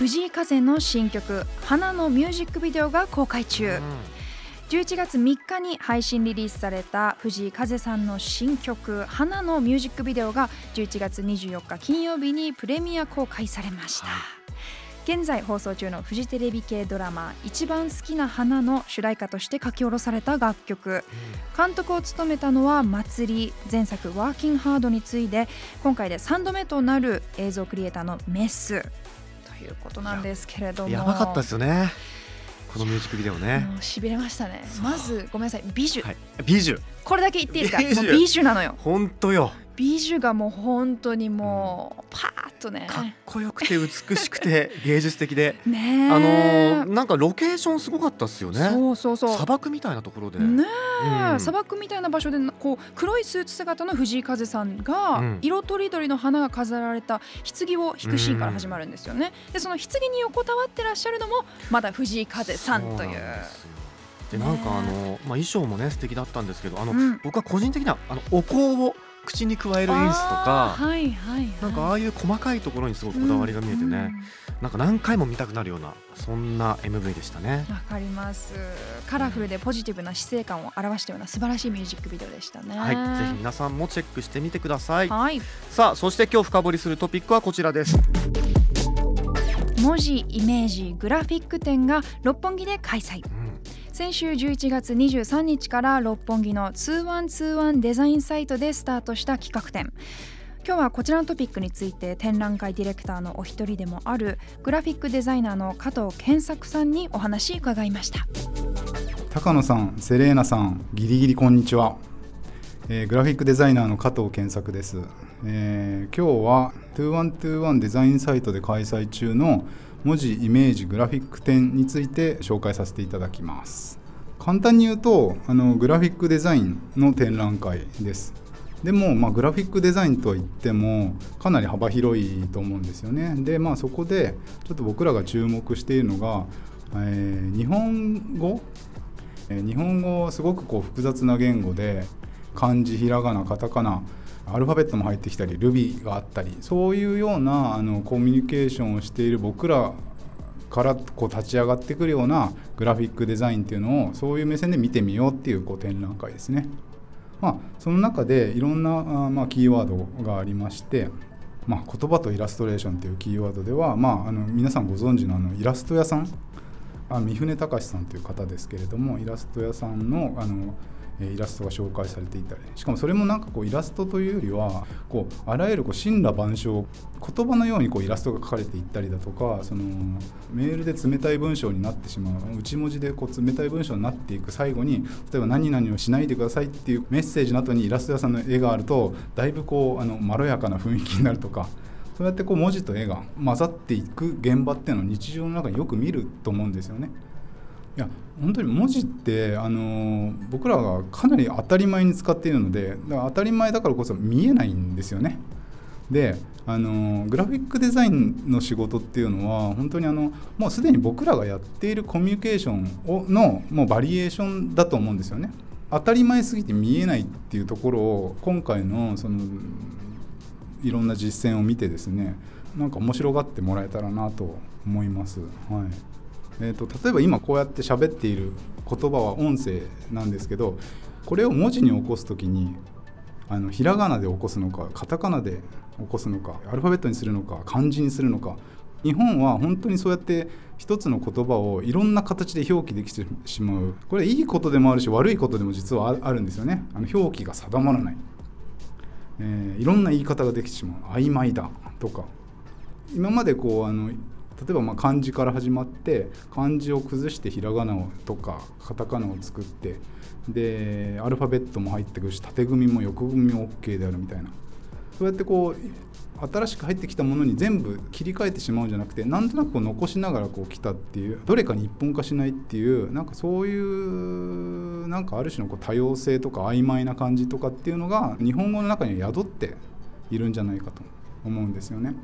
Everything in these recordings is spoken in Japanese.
藤井風の新曲「花」のミュージックビデオが公開中。11月3日に配信リリースされた藤井風さんの新曲「花」のミュージックビデオが11月24日金曜日にプレミア公開されました。現在放送中のフジテレビ系ドラマ「一番好きな花」の主題歌として書き下ろされた楽曲。監督を務めたのは祭り前作「ワーキンハード」に次いで今回で3度目となる映像クリエイターのメス。ということなんですけれども。やばかったですよね。このミュージックビデオね。しびれましたね。まずごめんなさい美女、はい。美女これだけ言っていいですか？美女もう美女なのよ。本当よ。美女がもう本当にもうパとね。かっこよくて美しくて 芸術的で。ねえ。あのーなんかロケーションすごかったっすよね。そうそうそう。砂漠みたいなところで。ねえ、うん。砂漠みたいな場所でこう黒いスーツ姿の藤井風さんが、うん。色とりどりの花が飾られた棺を引くシーンから始まるんですよね。でその棺に横たわってらっしゃるのもまだ藤井風さんという。でなんかあの、まあ、衣装もね素敵だったんですけどあの、うん。僕は個人的にはあのお香を口に加える演出とかはいはいはい、なんかああいう細かいところにすごくこだわりが見えてね、うん。うんなんか何回も見たくなるようなそんな MV でしたね。わかります。カラフルでポジティブな姿勢感を表したような素晴らしいミュージックビデオでしたね。はい、ぜひ皆さんもチェックしてみてください。はい。さあ、そして今日深掘りするトピックはこちらです。文字イメージグラフィック展が六本木で開催。うん先週11月23日から六本木の2121デザインサイトでスタートした企画展今日はこちらのトピックについて展覧会ディレクターのお一人でもあるグラフィックデザイナーの加藤健作さんにお話伺いました高野さん、セレーナさん、ギリギリこんにちは。えーグラフィックデザイナーの加藤健作です。えー今日は2121デザインサイトで開催中の文字イメージグラフィック展について紹介させていただきます。簡単に言うと、あのグラフィックデザインの展覧会です。でも、まあ、グラフィックデザインといってもかなり幅広いと思うんですよね。で、まあ、そこでちょっと僕らが注目しているのが、えー日本語？えー日本語はすごくこう複雑な言語で漢字ひらがなカタカナアルファベットも入ってきたりルビーがあったりそういうようなあのコミュニケーションをしている僕らからこう立ち上がってくるようなグラフィックデザインっていうのをそういう目線で見てみようっていうこう展覧会ですね。まあ、その中でいろんなあまあキーワードがありまして、まあ、言葉とイラストレーションというキーワードでは、まあ、あの皆さんご存知のあのイラスト屋さんあ三船隆さんという方ですけれどもイラスト屋さんのあのイラストが紹介されていたりしかもそれもなんかこうイラストというよりはこうあらゆるこう神羅万象言葉のようにこうイラストが描かれていったりだとかそのメールで冷たい文章になってしまう内文字でこう冷たい文章になっていく最後に例えば何々をしないでくださいっていうメッセージの後にイラスト屋さんの絵があるとだいぶこうあのまろやかな雰囲気になるとかそうやってこう文字と絵が混ざっていく現場っていうのを日常の中によく見ると思うんですよね。いや本当に文字ってあの僕らがかなり当たり前に使っているのでだから当たり前だからこそ見えないんですよね。であのグラフィックデザインの仕事っていうのは本当にあのもうすでに僕らがやっているコミュニケーションをのもうバリエーションだと思うんですよね。当たり前すぎて見えないっていうところを今回のそのいろんな実践を見てですねなんか面白がってもらえたらなと思います。はいえー、と例えば今こうやって喋っている言葉は音声なんですけどこれを文字に起こす時にあのひらがなで起こすのかカタカナで起こすのかアルファベットにするのか漢字にするのか日本は本当にそうやって一つの言葉をいろんな形で表記できてしまう。これいいことでもあるし悪いことでも実はあるんですよね。あの表記が定まらない、えーいろんな言い方ができてしまう。曖昧だとか。今までこうあの例えばまあ漢字から始まって漢字を崩してひらがなをとかカタカナを作ってでアルファベットも入ってくるし縦組みも横組みも OK であるみたいなそうやってこう新しく入ってきたものに全部切り替えてしまうんじゃなくてなんとなくこう残しながらこう来たっていうどれかに一本化しないっていうなんかそういうなんかある種のこう多様性とか曖昧な感じとかっていうのが日本語の中には宿っているんじゃないかと思うんですよね。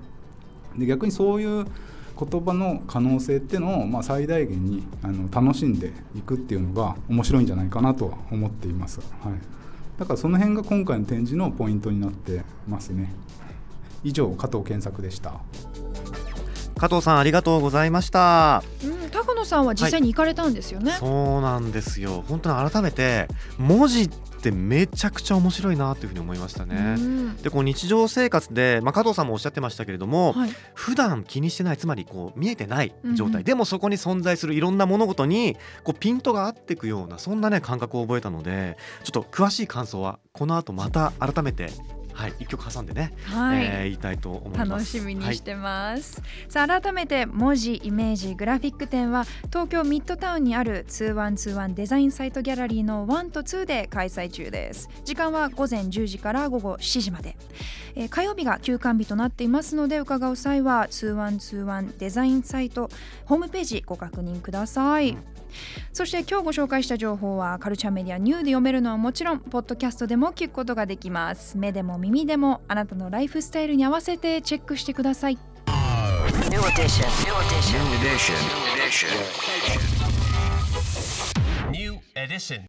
で逆にそういう言葉の可能性っていうのを、まあ、最大限にあの楽しんでいくっていうのが面白いんじゃないかなとは思っています、はい、だからその辺が今回の展示のポイントになってますね。以上加藤健作でした。加藤さんありがとうございました。うん、高野さんは実際に行かれたんですよね？そうなんですよ。本当に改めて文字ってめちゃくちゃ面白いなというふうに思いましたね、うん。でこう日常生活で、まあ、加藤さんもおっしゃってましたけれども、はい、普段気にしてないつまりこう見えてない状態、うん。うんでもそこに存在するいろんな物事にこうピントが合っていくようなそんなね感覚を覚えたのでちょっと詳しい感想はこの後また改めてはい一曲挟んでね、はい。えー言いたいと思います。楽しみにしてます、さあ改めて文字イメージグラフィック展は東京ミッドタウンにある2121デザインサイトギャラリーの1と2で開催中です。時間は午前10時から午後7時まで、えー火曜日が休館日となっていますので伺う際は2121デザインサイトホームページご確認ください、そして今日ご紹介した情報はカルチャーメディアニューで読めるのはもちろんポッドキャストでも聞くことができます目でも耳でもあなたのライフスタイルに合わせてチェックしてください New edition. New edition. New edition. New edition.